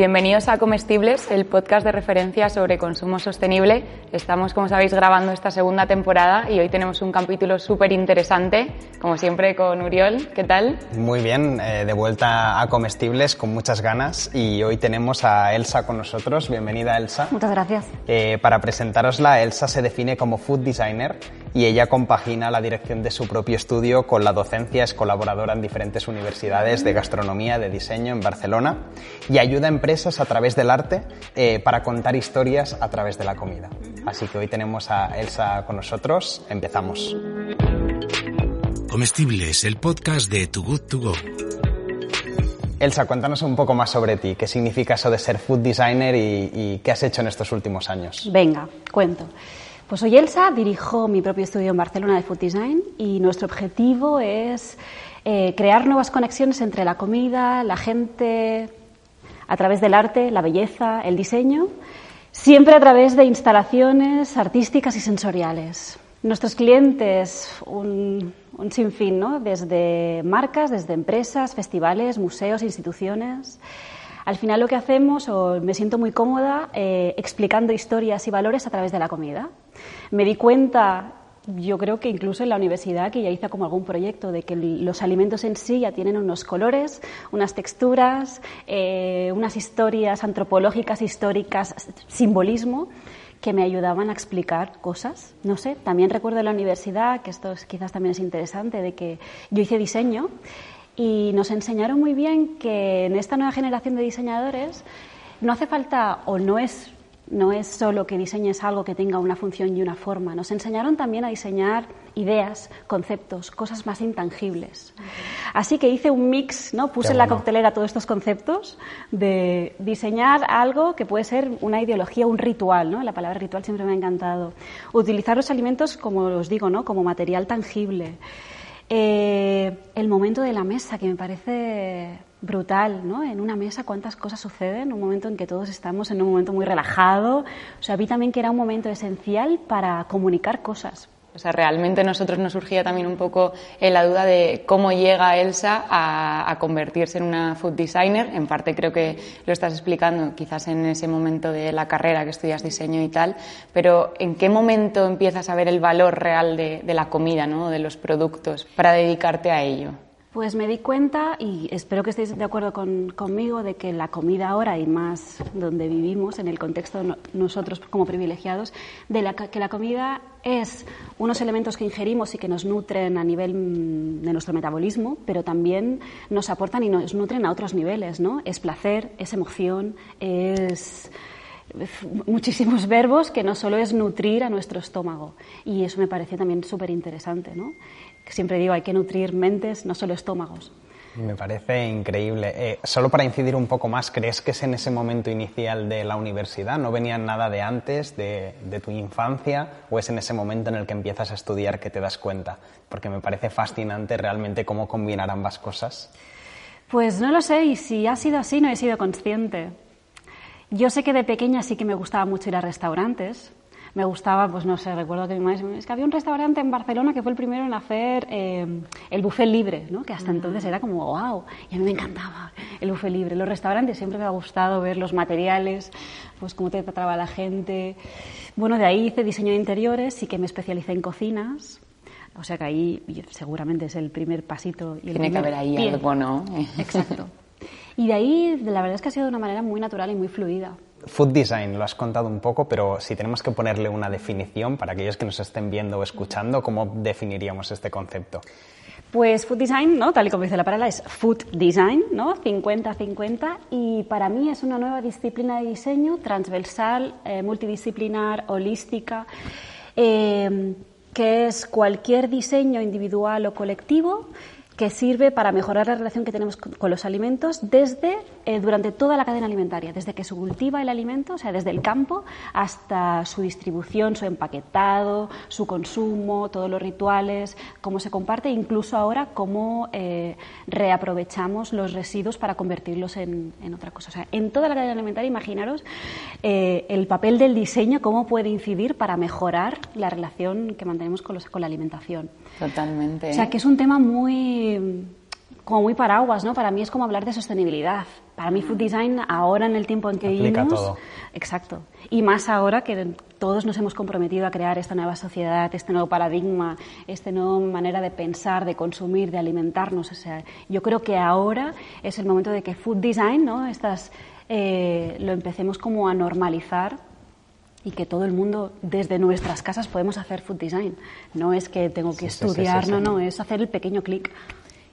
Bienvenidos a Comestibles, el podcast de referencia sobre consumo sostenible. Estamos, como sabéis, grabando esta segunda temporada y hoy tenemos un capítulo súper interesante, como siempre con Uriol. ¿Qué tal? Muy bien, eh, de vuelta a Comestibles con muchas ganas y hoy tenemos a Elsa con nosotros. Bienvenida, Elsa. Muchas gracias. Eh, para presentarosla, Elsa se define como food designer y ella compagina la dirección de su propio estudio con la docencia, es colaboradora en diferentes universidades de gastronomía, de diseño en Barcelona y ayuda a empresas a través del arte eh, para contar historias a través de la comida. Así que hoy tenemos a Elsa con nosotros. Empezamos. Comestibles, el podcast de Too Good To Go. Elsa, cuéntanos un poco más sobre ti. ¿Qué significa eso de ser food designer y, y qué has hecho en estos últimos años? Venga, cuento. Pues soy Elsa, dirijo mi propio estudio en Barcelona de Food Design y nuestro objetivo es eh, crear nuevas conexiones entre la comida, la gente, a través del arte, la belleza, el diseño, siempre a través de instalaciones artísticas y sensoriales. Nuestros clientes, un, un sinfín, ¿no? desde marcas, desde empresas, festivales, museos, instituciones. Al final lo que hacemos, o me siento muy cómoda eh, explicando historias y valores a través de la comida. Me di cuenta yo creo que incluso en la universidad, que ya hice como algún proyecto, de que los alimentos en sí ya tienen unos colores, unas texturas, eh, unas historias antropológicas, históricas, simbolismo, que me ayudaban a explicar cosas. No sé, también recuerdo en la universidad, que esto quizás también es interesante, de que yo hice diseño y nos enseñaron muy bien que en esta nueva generación de diseñadores no hace falta o no es no es solo que diseñes algo que tenga una función y una forma. Nos enseñaron también a diseñar ideas, conceptos, cosas más intangibles. Así que hice un mix, ¿no? Puse en la coctelera todos estos conceptos de diseñar algo que puede ser una ideología, un ritual, ¿no? La palabra ritual siempre me ha encantado. Utilizar los alimentos, como os digo, ¿no? Como material tangible. Eh, el momento de la mesa, que me parece brutal, ¿no? En una mesa cuántas cosas suceden, un momento en que todos estamos en un momento muy relajado. O sea, vi también que era un momento esencial para comunicar cosas. O sea, realmente nosotros nos surgía también un poco en la duda de cómo llega Elsa a, convertirse en una food designer. En parte creo que lo estás explicando quizás en ese momento de la carrera que estudias diseño y tal, pero ¿en qué momento empiezas a ver el valor real de la comida, ¿no? de los productos, para dedicarte a ello? Pues me di cuenta, y espero que estéis de acuerdo con, conmigo, de que la comida ahora y más donde vivimos, en el contexto no, nosotros como privilegiados, de la, que la comida es unos elementos que ingerimos y que nos nutren a nivel mm, de nuestro metabolismo, pero también nos aportan y nos nutren a otros niveles, ¿no? Es placer, es emoción, es muchísimos verbos que no solo es nutrir a nuestro estómago. Y eso me pareció también súper interesante, ¿no? Siempre digo, hay que nutrir mentes, no solo estómagos. Me parece increíble. Eh, solo para incidir un poco más, ¿crees que es en ese momento inicial de la universidad? ¿No venía nada de antes, de, de, tu infancia? ¿O es en ese momento en el que empiezas a estudiar que te das cuenta? Porque me parece fascinante realmente cómo combinar ambas cosas. Pues no lo sé, y si ha sido así, no he sido consciente. Yo sé que de pequeña sí que me gustaba mucho ir a restaurantes, me gustaba, pues no sé, recuerdo que mi madre es que había un restaurante en Barcelona que fue el primero en hacer eh, el buffet libre, ¿no? que hasta entonces era como wow, y a mí me encantaba el buffet libre. Los restaurantes siempre me ha gustado ver los materiales, pues cómo te trataba la gente. Bueno, de ahí hice diseño de interiores y que me especialicé en cocinas. O sea que ahí seguramente es el primer pasito. Y el Tiene que haber ahí pie. algo, ¿no? Exacto. Y de ahí, la verdad es que ha sido de una manera muy natural y muy fluida. Food design, lo has contado un poco, pero si tenemos que ponerle una definición para aquellos que nos estén viendo o escuchando, ¿cómo definiríamos este concepto? Pues food design, ¿no? tal y como dice la palabra, es food design, ¿no? 50-50, y para mí es una nueva disciplina de diseño transversal, eh, multidisciplinar, holística, eh, que es cualquier diseño individual o colectivo que sirve para mejorar la relación que tenemos con los alimentos desde eh, durante toda la cadena alimentaria, desde que se cultiva el alimento, o sea, desde el campo hasta su distribución, su empaquetado, su consumo, todos los rituales, cómo se comparte, incluso ahora cómo eh, reaprovechamos los residuos para convertirlos en, en, otra cosa. O sea, en toda la cadena alimentaria, imaginaros eh, el papel del diseño, cómo puede incidir para mejorar la relación que mantenemos con, los, con la alimentación. Totalmente. O sea, que es un tema muy como muy paraguas, ¿no? Para mí es como hablar de sostenibilidad. Para mí food design ahora en el tiempo en que Aplica vivimos, todo. exacto. Y más ahora que todos nos hemos comprometido a crear esta nueva sociedad, este nuevo paradigma, esta nueva manera de pensar, de consumir, de alimentarnos. O sea, yo creo que ahora es el momento de que food design, ¿no? Estas, eh, lo empecemos como a normalizar y que todo el mundo desde nuestras casas podemos hacer food design. No es que tengo que Sí, sí, sí, estudiar, sí, no, no, es hacer el pequeño clic.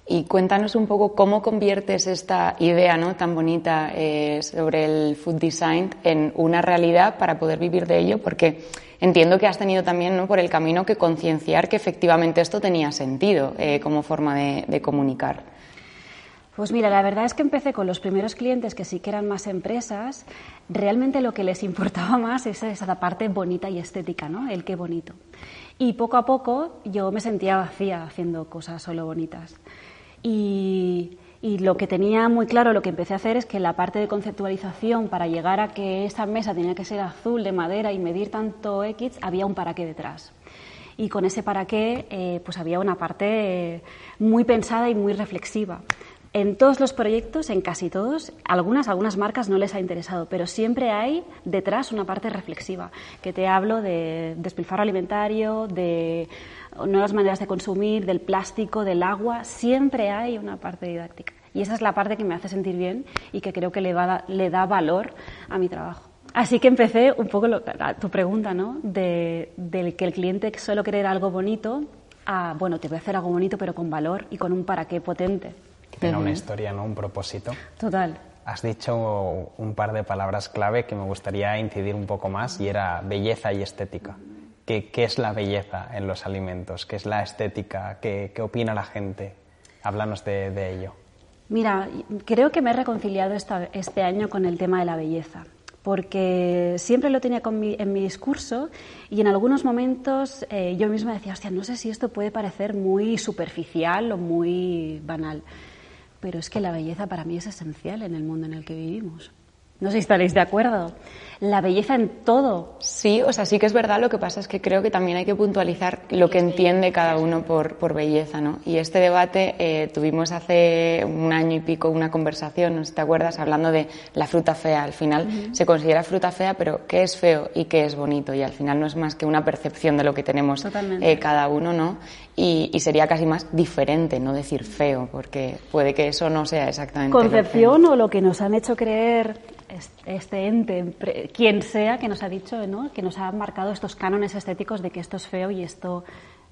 Y cuéntanos un poco cómo conviertes esta idea ¿no? tan bonita eh, sobre el food design en una realidad para poder vivir de ello, porque entiendo que has tenido también ¿no? por el camino que concienciar que efectivamente esto tenía sentido eh, como forma de, de comunicar. Pues mira, la verdad es que empecé con los primeros clientes que sí que eran más empresas. Realmente lo que les importaba más es esa parte bonita y estética, ¿no? El qué bonito. Y poco a poco yo me sentía vacía haciendo cosas solo bonitas. Y, lo que tenía muy claro, lo que empecé a hacer es que la parte de conceptualización para llegar a que esa mesa tenía que ser azul de madera y medir tanto X, había un para qué detrás. Y con ese para qué, eh, pues había una parte eh, muy pensada y muy reflexiva. En todos los proyectos, en casi todos, algunas, algunas marcas no les ha interesado, pero siempre hay detrás una parte reflexiva, que te hablo de despilfarro alimentario, de nuevas maneras de consumir, del plástico, del agua, siempre hay una parte didáctica. Y esa es la parte que me hace sentir bien y que creo que le, va, le da valor a mi trabajo. Así que empecé un poco lo, tu pregunta, ¿no? De, de que el cliente solo querer algo bonito a, bueno, te voy a hacer algo bonito pero con valor y con un para qué potente. Que tenga una historia, ¿no? Un propósito. Total. Has dicho un par de palabras clave que me gustaría incidir un poco más y era belleza y estética. ¿Qué, qué es la belleza en los alimentos? ¿Qué es la estética? ¿Qué, qué opina la gente? Háblanos de, de ello. Mira, creo que me he reconciliado esta, este año con el tema de la belleza, porque siempre lo tenía con mi- en mi discurso y en algunos momentos eh, yo misma decía, hostia, no sé si esto puede parecer muy superficial o muy banal, pero es que la belleza para mí es esencial en el mundo en el que vivimos. No sé si estaréis de acuerdo. La belleza en todo. Sí, o sea, sí que es verdad, lo que pasa es que creo que también hay que puntualizar lo que entiende cada uno por, por belleza, ¿no? Y este debate eh, tuvimos hace un año y pico una conversación, no sé si te acuerdas, hablando de la fruta fea. Al final se considera fruta fea, pero ¿qué es feo y qué es bonito? Y al final no es más que una percepción de lo que tenemos eh, cada uno, ¿no? Y, y sería casi más diferente, no decir feo, porque puede que eso no sea exactamente lo feo. concepción o lo que nos han hecho creer es- este ente, quien sea que nos ha dicho, ¿no? que nos ha marcado estos cánones estéticos de que esto es feo y esto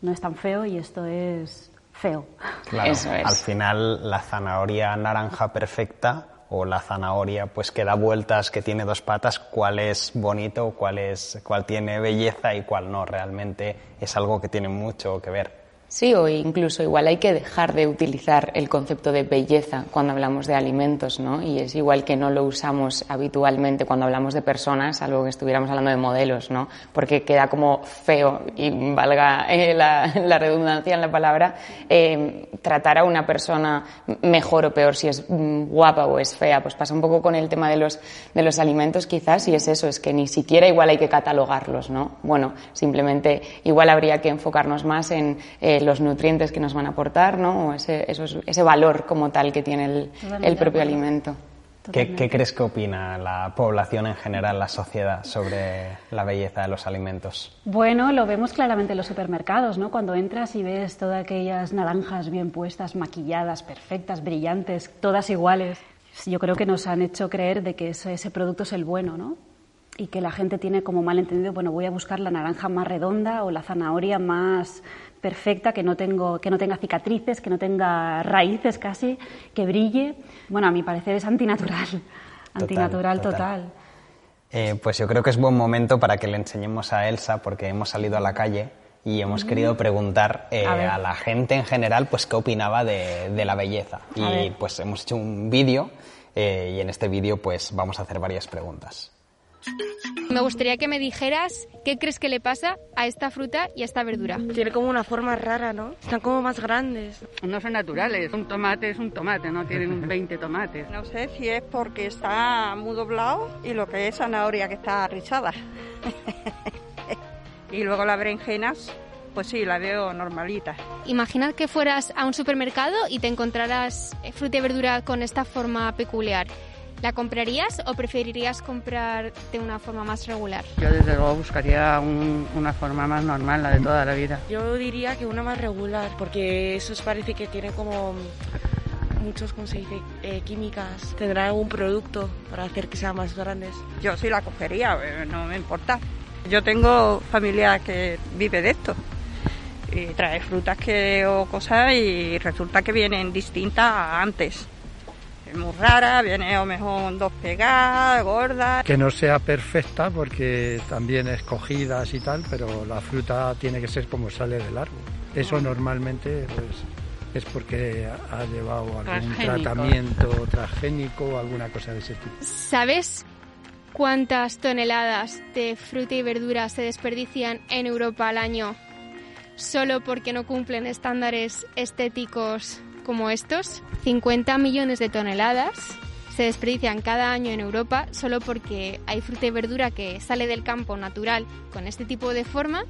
no es tan feo y esto es feo. Claro, Eso es. al final la zanahoria naranja perfecta o la zanahoria pues que da vueltas, que tiene dos patas, cuál es bonito, cuál es cuál tiene belleza y cuál no, realmente es algo que tiene mucho que ver. Sí, o incluso igual hay que dejar de utilizar el concepto de belleza cuando hablamos de alimentos, ¿no? Y es igual que no lo usamos habitualmente cuando hablamos de personas, algo que estuviéramos hablando de modelos, ¿no? Porque queda como feo, y valga eh, la, redundancia en la palabra, eh, tratar a una persona mejor o peor si es mm, guapa o es fea. Pues pasa un poco con el tema de los, de los alimentos quizás, y es eso, es que ni siquiera igual hay que catalogarlos, ¿no? Bueno, simplemente igual habría que enfocarnos más en eh, los nutrientes que nos van a aportar, ¿no? O ese, esos- ese valor como tal que tiene el, el propio alimento. ¿Qué, crees que opina la población en general, la sociedad, sobre la belleza de los alimentos? Bueno, lo vemos claramente en los supermercados, ¿no? Cuando entras y ves todas aquellas naranjas bien puestas, maquilladas, perfectas, brillantes, todas iguales. Yo creo que nos han hecho creer de que ese, ese producto es el bueno, ¿no? Y que la gente tiene como mal entendido, bueno, voy a buscar la naranja más redonda o la zanahoria más perfecta, que no, tengo, que no tenga cicatrices, que no tenga raíces casi, que brille. Bueno, a mi parecer es antinatural. antinatural total. total. Eh, pues yo creo que es buen momento para que le enseñemos a Elsa, porque hemos salido a la calle y hemos querido preguntar eh. A la gente en general, pues qué opinaba de, de la belleza. A Y ver. pues hemos hecho un vídeo eh, y en este vídeo pues vamos a hacer varias preguntas. Me gustaría que me dijeras qué crees que le pasa a esta fruta y a esta verdura. Tiene como una forma rara, ¿no? Están como más grandes. No son naturales, un tomate es un tomate, no tienen 20 tomates. No sé si es porque está muy doblado y lo que es zanahoria que está rizada. y luego las berenjenas pues sí, la veo normalita. Imaginad que fueras a un supermercado y te encontraras eh, fruta y verdura con esta forma peculiar. ¿La comprarías o preferirías comprar de una forma más regular? Yo desde luego buscaría un- una forma más normal, la de toda la vida. Yo diría que una más regular, porque esos parece que tienen como muchos, ¿cómo se dice? Eh, químicas. Tendrán algún producto para hacer que sean más grandes. Yo sí la cogería, eh, no me importa. Yo tengo familia que vive de esto. Y trae frutas que, o cosas y resulta que vienen distintas a antes. Muy rara, viene a lo mejor dos pegadas, gordas. que no sea perfecta porque también es cogidas y tal, pero la fruta tiene que ser como sale del árbol. Eso normalmente pues, es porque ha llevado algún Transgénico. tratamiento transgénico o alguna cosa de ese tipo. ¿Sabes cuántas toneladas de fruta y verdura se desperdician en Europa al año solo porque no cumplen estándares estéticos como estos? 50 millones de toneladas se desperdician cada año en Europa solo porque hay fruta y verdura que sale del campo natural con este tipo de forma,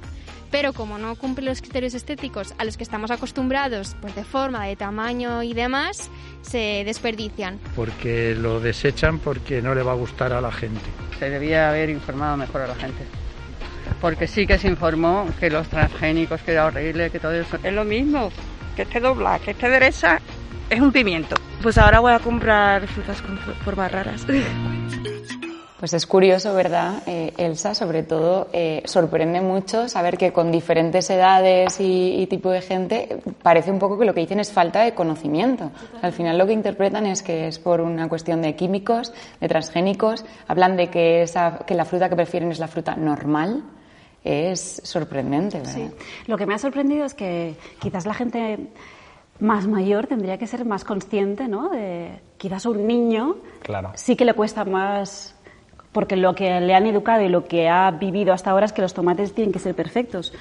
pero como no cumple los criterios estéticos a los que estamos acostumbrados, pues de forma, de tamaño y demás, se desperdician. Porque lo desechan porque no le va a gustar a la gente. Se debía haber informado mejor a la gente. Porque sí que se informó que los transgénicos, que era horrible, que todo eso. Es lo mismo, que esté doblada, que esté derecha, es un pimiento. Pues ahora voy a comprar frutas con formas raras. Pues es curioso, ¿verdad? Eh, Elsa, sobre todo, eh, sorprende mucho saber que con diferentes edades y, tipo de gente parece un poco que lo que dicen es falta de conocimiento. Al final lo que interpretan es que es por una cuestión de químicos, de transgénicos. Hablan de que, esa, que la fruta que prefieren es la fruta normal. Es sorprendente, ¿verdad? Sí. Lo que me ha sorprendido es que quizás la gente más mayor tendría que ser más consciente, ¿no? De quizás un niño Claro. sí que le cuesta más porque lo que le han educado y lo que ha vivido hasta ahora es que los tomates tienen que ser perfectos.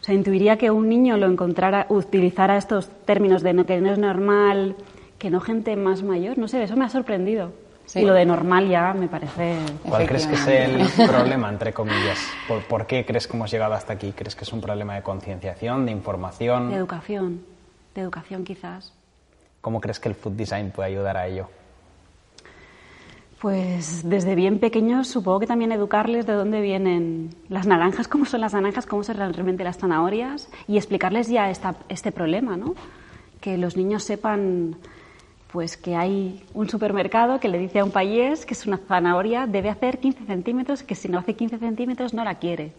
O sea, intuiría que un niño lo encontrara, utilizara estos términos de no, que no es normal, que no gente más mayor. No sé, eso me ha sorprendido. Sí. Y lo de normal ya me parece. ¿Cuál crees que es el problema, entre comillas? ¿Por, por qué crees que hemos llegado hasta aquí? ¿Crees que es un problema de concienciación, de información? De educación. De educación, quizás. ¿Cómo crees que el food design puede ayudar a ello? Pues desde bien pequeños supongo que también educarles de dónde vienen las naranjas, cómo son las naranjas, cómo son realmente las zanahorias y explicarles ya esta, este problema, ¿no? Que los niños sepan pues que hay un supermercado que le dice a un payés que es una zanahoria debe hacer 15 centímetros, que si no hace 15 centímetros no la quiere.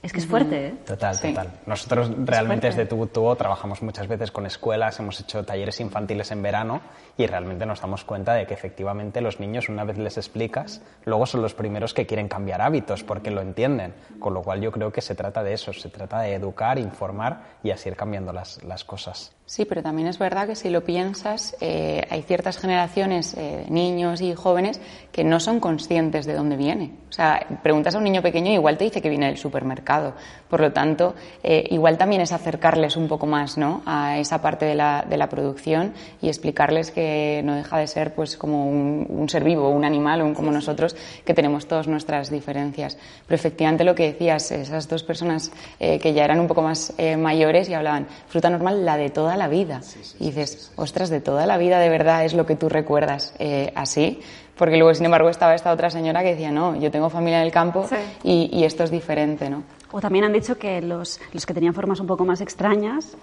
Es que es fuerte, ¿eh? Total, Sí. total. Nosotros realmente desde Tubo trabajamos muchas veces con escuelas, hemos hecho talleres infantiles en verano y realmente nos damos cuenta de que efectivamente los niños, una vez les explicas, luego son los primeros que quieren cambiar hábitos porque lo entienden. Con lo cual yo creo que se trata de eso, se trata de educar, informar y así ir cambiando las, las cosas. Sí, pero también es verdad que si lo piensas, eh, hay ciertas generaciones eh, niños y jóvenes que no son conscientes de dónde viene. O sea, preguntas a un niño pequeño y igual te dice que viene del supermercado. Por lo tanto, eh, igual también es acercarles un poco más ¿no? a esa parte de la, de la producción y explicarles que no deja de ser pues como un, un ser vivo, un animal, un como nosotros, que tenemos todas nuestras diferencias. Pero efectivamente lo que decías, esas dos personas eh, que ya eran un poco más eh, mayores y hablaban, fruta normal, la de toda la vida. y dices, ostras, de toda la vida de verdad es lo que tú recuerdas eh, así. Porque luego, sin embargo, estaba esta otra señora que decía, no, yo tengo familia en el campo Sí. y, y esto es diferente, ¿no? O también han dicho que los, los que tenían formas un poco más extrañas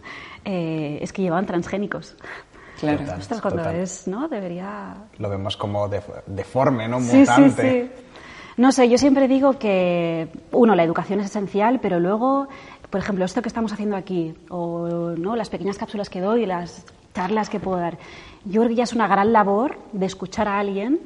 eh, es que llevaban transgénicos. Claro. Total. Ostras, cuando total. es, ¿no? Debería... Lo vemos como def- deforme, ¿no? Sí, sí, Mutante. sí. No sé, yo siempre digo que, uno, la educación es esencial, pero luego, por ejemplo, esto que estamos haciendo aquí, o ¿no? las pequeñas cápsulas que doy, las charlas que puedo dar, yo creo que ya es una gran labor de escuchar a alguien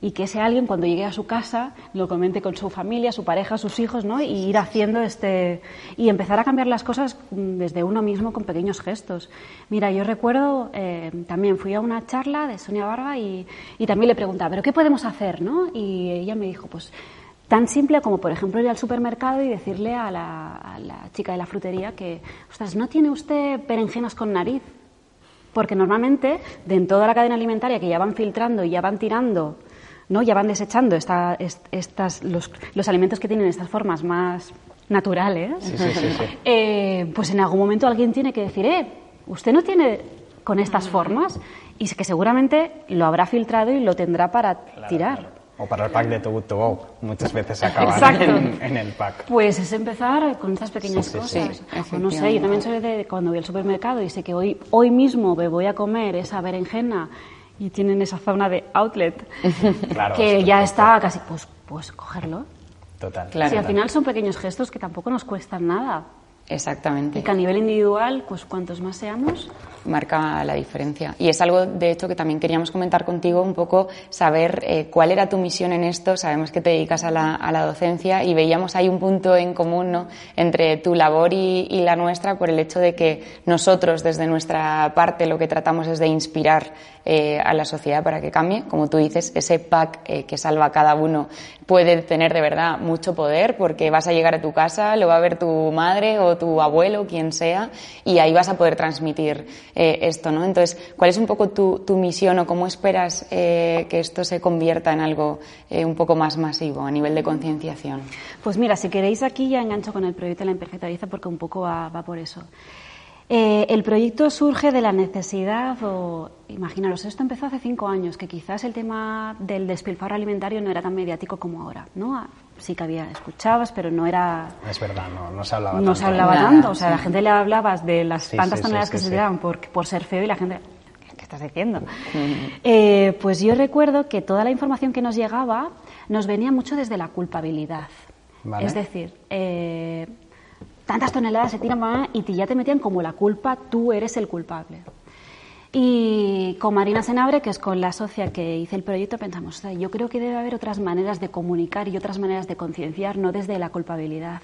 y que ese alguien cuando llegue a su casa lo comente con su familia, su pareja, sus hijos, ¿no? Y ir haciendo este y empezar a cambiar las cosas mm, desde uno mismo con pequeños gestos. Mira, yo recuerdo eh, también fui a una charla de Sonia Barba y, y también le preguntaba, ¿pero qué podemos hacer, no? Y ella me dijo, pues tan simple como, por ejemplo, ir al supermercado y decirle a la, a la chica de la frutería que, ostras, ¿no tiene usted berenjenas con nariz? Porque normalmente, de en toda la cadena alimentaria que ya van filtrando y ya van tirando, ¿no? ya van desechando esta- est- estas, los, los alimentos que tienen estas formas más naturales, Sí, sí, sí, sí. eh, pues en algún momento alguien tiene que decir, eh, usted no tiene con estas formas y que seguramente lo habrá filtrado y lo tendrá para tirar. O para el pack de Too Good To Go. Muchas veces acaban en, en el pack. Pues es empezar con estas pequeñas Sí, sí, cosas. sí, O no sé, yo también soy de cuando voy al supermercado y sé que hoy, hoy mismo me voy a comer esa berenjena y tienen esa zona de outlet Claro, que es ya perfecto. está casi, pues, pues cogerlo. Total. Claro. Si al final son pequeños gestos que tampoco nos cuestan nada. Exactamente. Y que a nivel individual, pues cuantos más seamos, marca la diferencia. Y es algo, de hecho, que también queríamos comentar contigo, un poco saber eh, cuál era tu misión en esto. Sabemos que te dedicas a la, a la docencia y veíamos ahí un punto en común ¿no? entre tu labor y, y la nuestra por el hecho de que nosotros, desde nuestra parte, lo que tratamos es de inspirar eh, a la sociedad para que cambie. Como tú dices, ese pack eh, que salva a cada uno puede tener de verdad mucho poder porque vas a llegar a tu casa, lo va a ver tu madre o tu abuelo, quien sea, y ahí vas a poder transmitir eh, esto, ¿no? Entonces, ¿cuál es un poco tu, misión o cómo esperas eh, que esto se convierta en algo eh, un poco más masivo a nivel de concienciación? Pues mira, si queréis aquí ya engancho con el proyecto de la Imperfectoriza porque un poco va, por eso. El proyecto surge de la necesidad, o imaginaros, esto empezó hace cinco años, que quizás el tema del despilfarro alimentario no era tan mediático como ahora, ¿no? Sí que había, escuchabas, pero no era, Es verdad, no, no se hablaba no tanto. se hablaba Nada, tanto. O sea, sí. la gente le hablabas de las Sí, tantas sí, toneladas sí, que sí. se tiraban por, por ser feo y la gente, ¿qué estás diciendo? Eh, pues yo recuerdo que toda la información que nos llegaba nos venía mucho desde la culpabilidad. Vale. Es decir, eh, tantas toneladas se tiran mamá, y te- ya te metían como la culpa, tú eres el culpable. Y con Marina Senabre, que es con la socia que hice el proyecto, pensamos, "Ostras, yo creo que debe haber otras maneras de comunicar y otras maneras de concienciar, no desde la culpabilidad,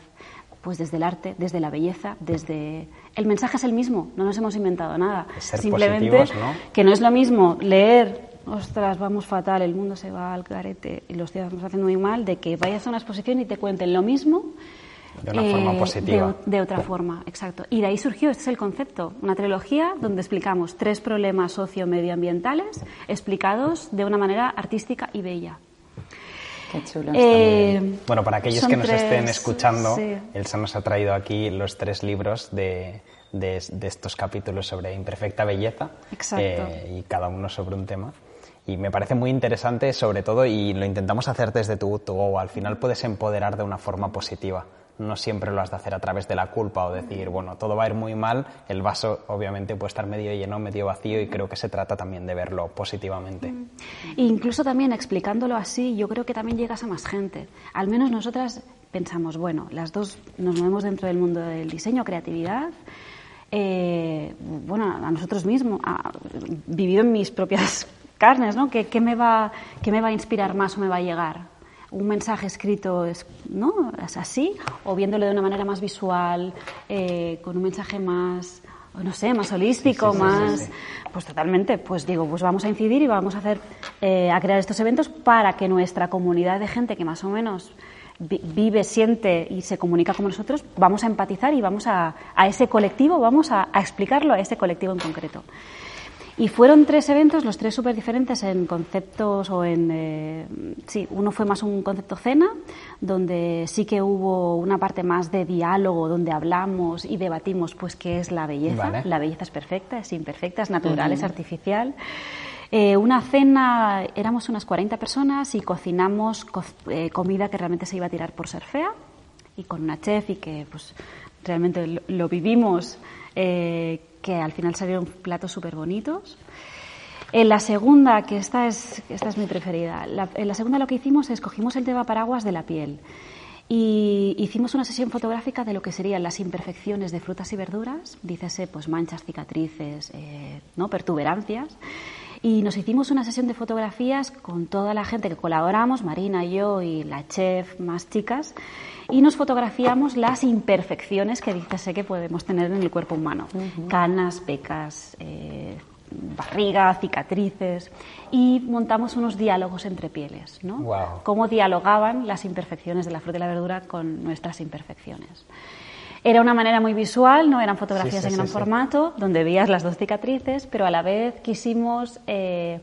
pues desde el arte, desde la belleza, desde... El mensaje es el mismo, no nos hemos inventado nada. Ser Simplemente positivos, ¿no? que no es lo mismo leer, ostras, vamos fatal, el mundo se va al carete y los días estamos haciendo muy mal, de que vayas a una exposición y te cuenten lo mismo De una forma eh, positiva. De, otra forma, exacto. Y de ahí surgió, este es el concepto, una trilogía donde explicamos tres problemas socio-medioambientales explicados de una manera artística y bella. Qué chulo. Eh, Bueno, para aquellos que nos estén escuchando, sí. Elsa nos ha traído aquí los tres libros de, de- de estos capítulos sobre imperfecta belleza. Exacto. eh, y cada uno sobre un tema. Y me parece muy interesante, sobre todo, y lo intentamos hacer desde tu To Go. Al final puedes empoderar de una forma positiva. No siempre lo has de hacer a través de la culpa o decir, bueno, todo va a ir muy mal, el vaso obviamente puede estar medio lleno, medio vacío y creo que se trata también de verlo positivamente. E incluso también explicándolo así, yo creo que también llegas a más gente. Al menos nosotras pensamos, bueno, las dos nos movemos dentro del mundo del diseño, creatividad. eh, bueno, a nosotros mismos, a- vivido en mis propias carnes, ¿no? ¿Qué, qué me va, ¿Qué me va a inspirar más o me va a llegar? Un mensaje escrito es, ¿no? es así, o viéndolo de una manera más visual, eh, con un mensaje más, no sé, más holístico, Sí, sí, más... sí. Pues totalmente, pues digo, pues vamos a incidir y vamos a hacer, eh, a crear estos eventos para que nuestra comunidad de gente que más o menos vi- vive, siente y se comunica con nosotros, vamos a empatizar y vamos a, a ese colectivo, vamos a, a explicarlo a ese colectivo en concreto. Y fueron tres eventos, los tres súper diferentes en conceptos o en... eh, sí, uno fue más un concepto cena, donde sí que hubo una parte más de diálogo, donde hablamos y debatimos pues qué es la belleza. Vale. La belleza es perfecta, es imperfecta, es natural, es artificial. Eh, una cena, éramos unas 40 personas y cocinamos co- eh, comida que realmente se iba a tirar por ser fea y con una chef y que pues realmente lo, lo vivimos, eh, que al final salieron platos súper bonitos. En la segunda, que esta es, esta es mi preferida, en la segunda lo que hicimos es cogimos el tema paraguas de la piel y hicimos una sesión fotográfica de lo que serían las imperfecciones de frutas y verduras, dícese pues manchas, cicatrices, eh, ¿no? pertuberancias. Y nos hicimos una sesión de fotografías con toda la gente que colaboramos, Marina, yo y la chef, más chicas, y nos fotografiamos las imperfecciones que dícese que podemos tener en el cuerpo humano. Canas, pecas, eh, barriga, cicatrices, y montamos unos diálogos entre pieles, ¿no? Guau. Cómo dialogaban las imperfecciones de la fruta y la verdura con nuestras imperfecciones. Era una manera muy visual, no eran fotografías Sí, sí, en gran sí. formato, donde veías las dos cicatrices, pero a la vez quisimos eh,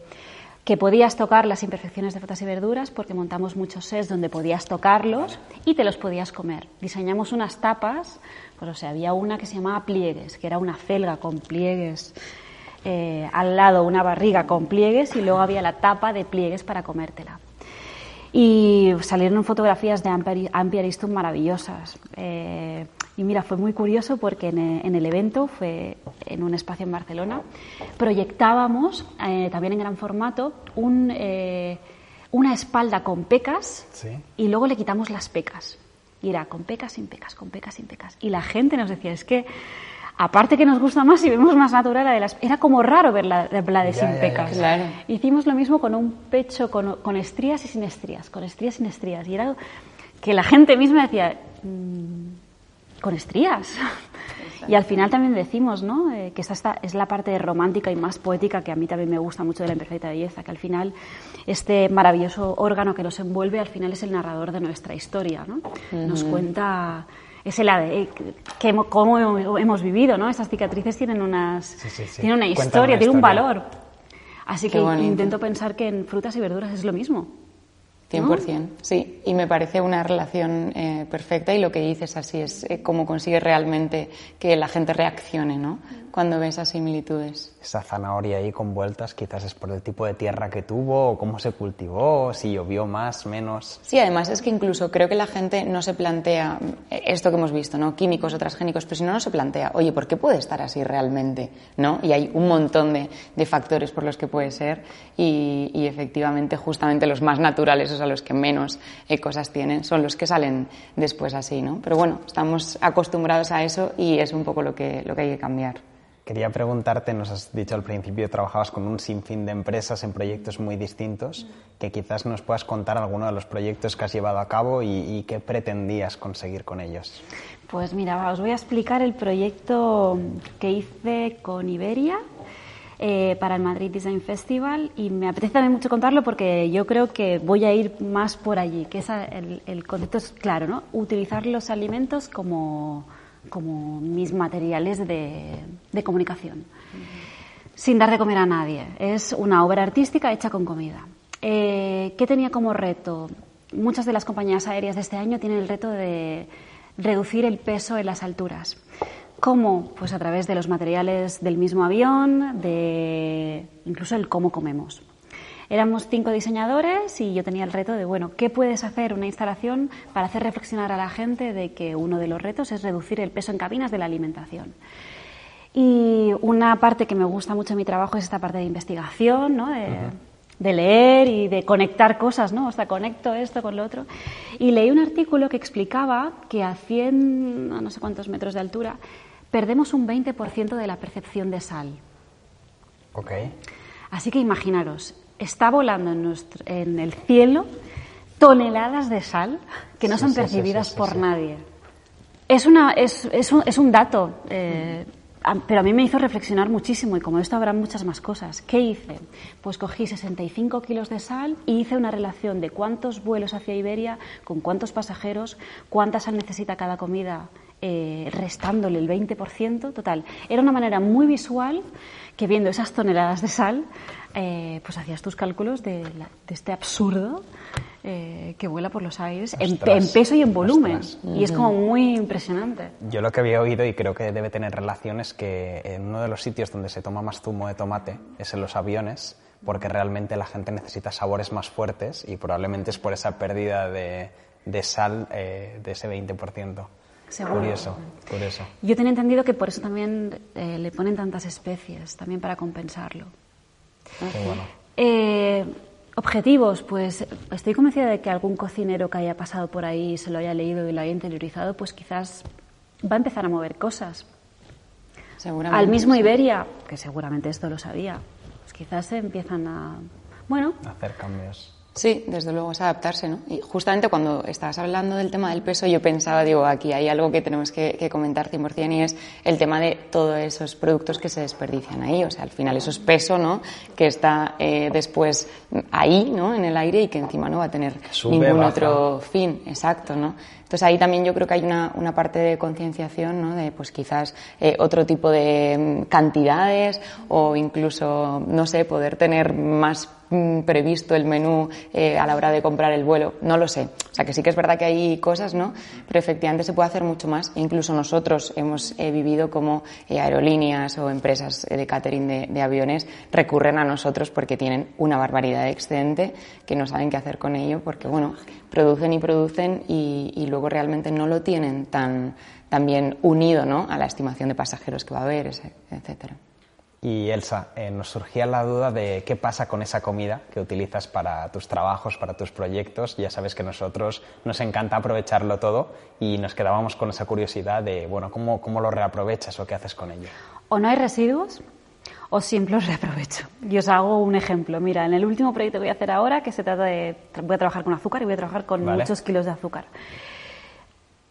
que podías tocar las imperfecciones de frutas y verduras porque montamos muchos sets donde podías tocarlos y te los podías comer. Diseñamos unas tapas, pues o sea, había una que se llamaba pliegues, que era una felga con pliegues, eh, al lado una barriga con pliegues y luego había la tapa de pliegues para comértela. Y salieron fotografías de Ampere Ariston maravillosas. Eh, y mira, fue muy curioso porque en, el evento, fue en un espacio en Barcelona, proyectábamos eh, también en gran formato un, eh, una espalda con pecas y luego le quitamos las pecas. Y era con pecas, sin pecas, con pecas, sin pecas. Y la gente nos decía, es que aparte que nos gusta más y vemos más natural la de las... Era como raro ver la, de sin pecas. Hicimos lo mismo con un pecho con, con, estrías y sin estrías, con estrías y sin estrías. Y era que la gente misma decía... Mm, con estrías. Y al final también decimos ¿no? Eh, que esta es la parte romántica y más poética que a mí también me gusta mucho de la imperfecta belleza, que al final este maravilloso órgano que nos envuelve al final es el narrador de nuestra historia. ¿no? Nos cuenta es el ADE, que, cómo hemos vivido, ¿no? Esas cicatrices tienen unas tienen una historia, tienen un valor. Así que intento pensar que en frutas y verduras es lo mismo. 100%, sí. Y me parece una relación eh, perfecta y lo que dices así es eh, cómo consigues realmente que la gente reaccione, ¿no? Cuando ve esas similitudes. Esa zanahoria ahí con vueltas quizás es por el tipo de tierra que tuvo o cómo se cultivó, si llovió más, menos. Sí, además es que incluso creo que la gente no se plantea eh, esto que hemos visto, ¿no? Químicos o transgénicos, pero si no, no se plantea, oye, ¿por qué puede estar así realmente? ¿No? Y hay un montón de, de factores por los que puede ser y, y efectivamente justamente los más naturales a los que menos eh, cosas tienen, son los que salen después así, ¿no? Pero bueno, estamos acostumbrados a eso y es un poco lo que, lo que hay que cambiar. Quería preguntarte, nos has dicho al principio, trabajabas con un sinfín de empresas en proyectos muy distintos, que quizás nos puedas contar alguno de los proyectos que has llevado a cabo y, y qué pretendías conseguir con ellos. Pues mira, os voy a explicar el proyecto que hice con Iberia, eh, para el Madrid Design Festival y me apetece también mucho contarlo porque yo creo que voy a ir más por allí, que es el, concepto es claro, ¿no? Utilizar los alimentos como, como mis materiales de, de comunicación, sin dar de comer a nadie. Es una obra artística hecha con comida. Eh, ¿Qué tenía como reto? Muchas de las compañías aéreas de este año tienen el reto de reducir el peso en las alturas. ¿Cómo? Pues a través de los materiales del mismo avión, de incluso el cómo comemos. Éramos cinco diseñadores y yo tenía el reto de, bueno, ¿qué puedes hacer una instalación para hacer reflexionar a la gente de que uno de los retos es reducir el peso en cabinas de la alimentación? Y una parte que me gusta mucho en mi trabajo es esta parte de investigación, ¿no? de, leer y de conectar cosas, ¿no? O sea, conecto esto con lo otro. Y leí un artículo que explicaba que a 100, no sé cuántos metros de altura, perdemos un 20% de la percepción de sal. Ok. Así que imaginaros, está volando en, nuestro, en el cielo toneladas de sal que no son percibidas por nadie. Es, una, es, es, un, es un, dato, eh, pero a mí me hizo reflexionar muchísimo y como esto habrá muchas más cosas. ¿Qué hice? Pues cogí 65 kilos de sal y hice una relación de cuántos vuelos hacia Iberia, con cuántos pasajeros, cuánta sal necesita cada comida eh, restándole el 20%, total. Era una manera muy visual que viendo esas toneladas de sal, eh, pues hacías tus cálculos de, este absurdo eh, que vuela por los aires en, peso y en volumen. Y es como muy impresionante. Yo lo que había oído y creo que debe tener relación es que en uno de los sitios donde se toma más zumo de tomate es en los aviones, porque realmente la gente necesita sabores más fuertes y probablemente es por esa pérdida de, de sal de ese 20%. Curioso, curioso. Yo tenía entendido que por eso también eh, le ponen tantas especies, también para compensarlo. Eh, objetivos, pues estoy convencida de que algún cocinero que haya pasado por ahí, se lo haya leído y lo haya interiorizado, pues quizás va a empezar a mover cosas. Al mismo Iberia, que seguramente esto lo sabía, pues quizás se empiezan a, bueno, hacer cambios. Sí, desde luego es adaptarse, ¿no? Y justamente cuando estabas hablando del tema del peso, yo pensaba, digo, aquí hay algo que tenemos que, comentar 100% y es el tema de todos esos productos que se desperdician ahí. O sea, al final eso es peso, ¿no? Que está eh, después ahí, ¿no? En el aire y que encima no va a tener ningún otro fin. Exacto, ¿no? Entonces ahí también yo creo que hay una, una parte de concienciación, ¿no? De pues quizás eh, otro tipo de mm, cantidades o incluso, no sé, poder tener más mm, previsto el menú eh, a la hora de comprar el vuelo, no lo sé. O sea que sí que es verdad que hay cosas, ¿no? Pero efectivamente se puede hacer mucho más. incluso nosotros hemos eh, vivido como eh, aerolíneas o empresas de catering de, aviones recurren a nosotros porque tienen una barbaridad de excedente que no saben qué hacer con ello porque, bueno, producen y producen y, y luego realmente no lo tienen tan también unido ¿no? a la estimación de pasajeros que va a haber, etcétera. Y Elsa, eh, nos surgía la duda de qué pasa con esa comida que utilizas para tus trabajos, para tus proyectos. Ya sabes que nosotros nos encanta aprovecharlo todo y nos quedábamos con esa curiosidad de, bueno, ¿cómo, cómo lo reaprovechas o qué haces con ello? O no hay residuos o siempre los reaprovecho. Y os hago un ejemplo. Mira, en el último proyecto que voy a hacer ahora, que se trata de, voy a trabajar con azúcar y voy a trabajar con muchos kilos de azúcar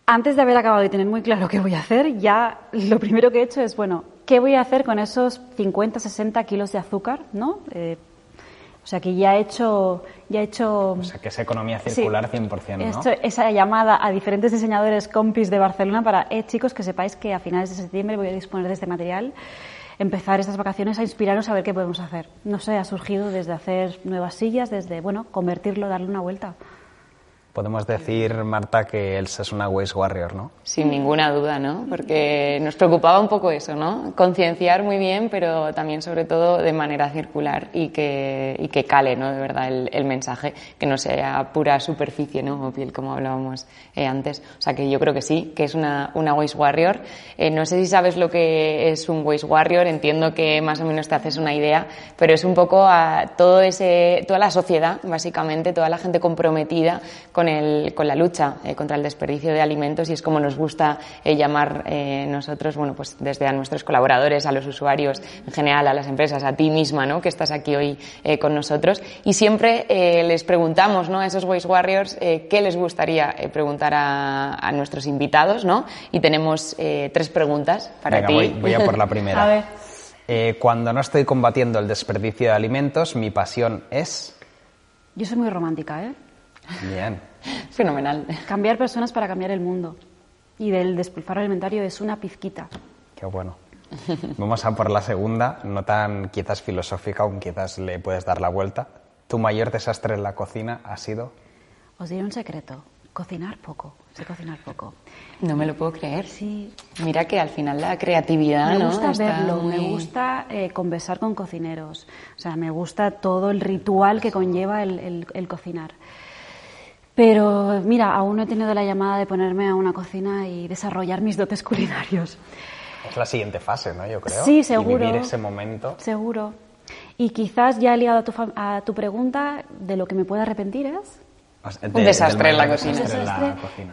antes de haber acabado de tener muy claro qué voy a hacer, ya lo primero que he hecho es, bueno, ¿qué voy a hacer con esos 50, 60 kilos de azúcar? ¿no? Eh, o sea que ya he hecho... Ya he hecho o sea que es economía circular 100%, ¿no? He hecho esa llamada a diferentes diseñadores compis de Barcelona para, eh, chicos, que sepáis que a finales de septiembre voy a disponer de este material empezar estas vacaciones a inspirarnos a ver qué podemos hacer. No sé, ha surgido desde hacer nuevas sillas, desde, bueno, convertirlo, darle una vuelta. Podemos decir, Marta, que Elsa es una Waste Warrior, ¿no? Sin ninguna duda, ¿no? Porque nos preocupaba un poco eso, ¿no? Concienciar muy bien, pero también, sobre todo, de manera circular y que, y que cale, ¿no? De verdad, el, mensaje, que no sea pura superficie, ¿no? O piel, como hablábamos eh, antes. O sea, que yo creo que sí, que es una, una Waste Warrior. Eh, no sé si sabes lo que es un Waste Warrior, entiendo que más o menos te haces una idea, pero es un poco a todo ese, toda la sociedad, básicamente, toda la gente comprometida con con, la lucha eh, contra el desperdicio de alimentos y es como nos gusta eh, llamar eh, nosotros, bueno, pues desde a nuestros colaboradores, a los usuarios, en general a las empresas, a ti misma, ¿no? Que estás aquí hoy con nosotros y siempre les preguntamos, ¿no? A esos Waste Warriors, ¿qué les gustaría preguntar a, nuestros invitados, ¿no? Y tenemos tres preguntas para ti. Voy, voy, a por la primera. a ver. cuando no estoy combatiendo el desperdicio de alimentos, mi pasión es. Yo soy muy romántica, ¿eh? Bien. Fenomenal. Cambiar personas para cambiar el mundo. Y del despilfarro alimentario es una pizquita. Qué bueno. Vamos a por la segunda, no tan quizás filosófica, aunque quizás le puedes dar la vuelta. ¿Tu mayor desastre en la cocina ha sido? Os diré un secreto. Cocinar poco. Sé cocinar poco. No me lo puedo creer. Sí. Mira que al final la creatividad, me gusta verlo, me gusta eh, conversar con cocineros. O sea, me gusta todo el ritual que conlleva el cocinar. Pero mira, aún no he tenido la llamada de ponerme a una cocina y desarrollar mis dotes culinarios. Es la siguiente fase, ¿no? Yo creo. Sí, seguro. Y vivir ese momento. Seguro. Y quizás ya ligado a tu, a tu pregunta, de lo que me puedo arrepentir es... un desastre en la cocina.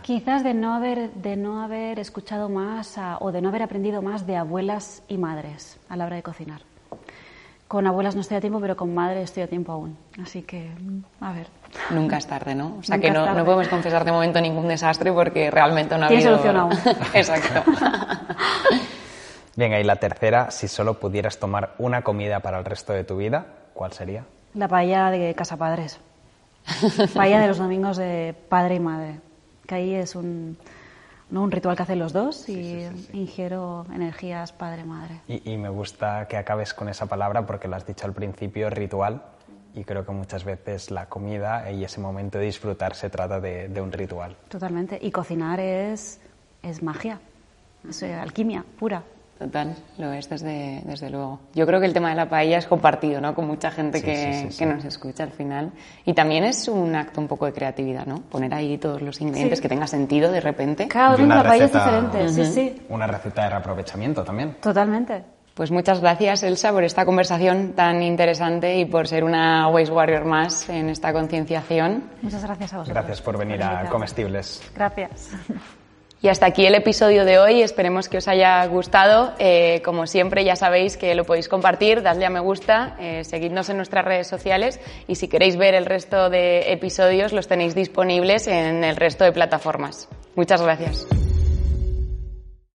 Quizás de no haber, de no haber escuchado más o de no haber aprendido más de abuelas y madres a la hora de cocinar. Con abuelas no estoy a tiempo, pero con madre estoy a tiempo aún. Así que, a ver. Nunca es tarde, ¿no? O sea que no, no, podemos confesar de momento ningún desastre porque realmente no ha Tiene solución aún. Exacto. Venga, y la tercera, si solo pudieras tomar una comida para el resto de tu vida, ¿cuál sería? La paella de Casa Padres. paella de los domingos de padre y madre. Que ahí es un ¿no? un ritual que hacen los dos y ingiero energías padre-madre. Y, me gusta que acabes con esa palabra porque lo has dicho al principio, ritual, y creo que muchas veces la comida y ese momento de disfrutar se trata de, de un ritual. Totalmente, y cocinar es, es magia, es eh, alquimia pura. Total, lo es desde, desde luego. Yo creo que el tema de la paella es compartido, ¿no? Con mucha gente que, que, nos escucha al final. Y también es un acto un poco de creatividad, ¿no? Poner ahí todos los ingredientes que tenga sentido de repente. Cada uno la paella es diferente, sí, sí. Una receta de reaprovechamiento también. Totalmente. Pues muchas gracias, Elsa, por esta conversación tan interesante y por ser una Waste Warrior más en esta concienciación. Muchas gracias a vosotros. Gracias por venir a Comestibles. Gracias. Y hasta aquí el episodio de hoy. Esperemos que os haya gustado. Eh, como siempre, ya sabéis que lo podéis compartir, dadle a me gusta, eh, seguidnos en nuestras redes sociales y si queréis ver el resto de episodios los tenéis disponibles en el resto de plataformas. Muchas gracias.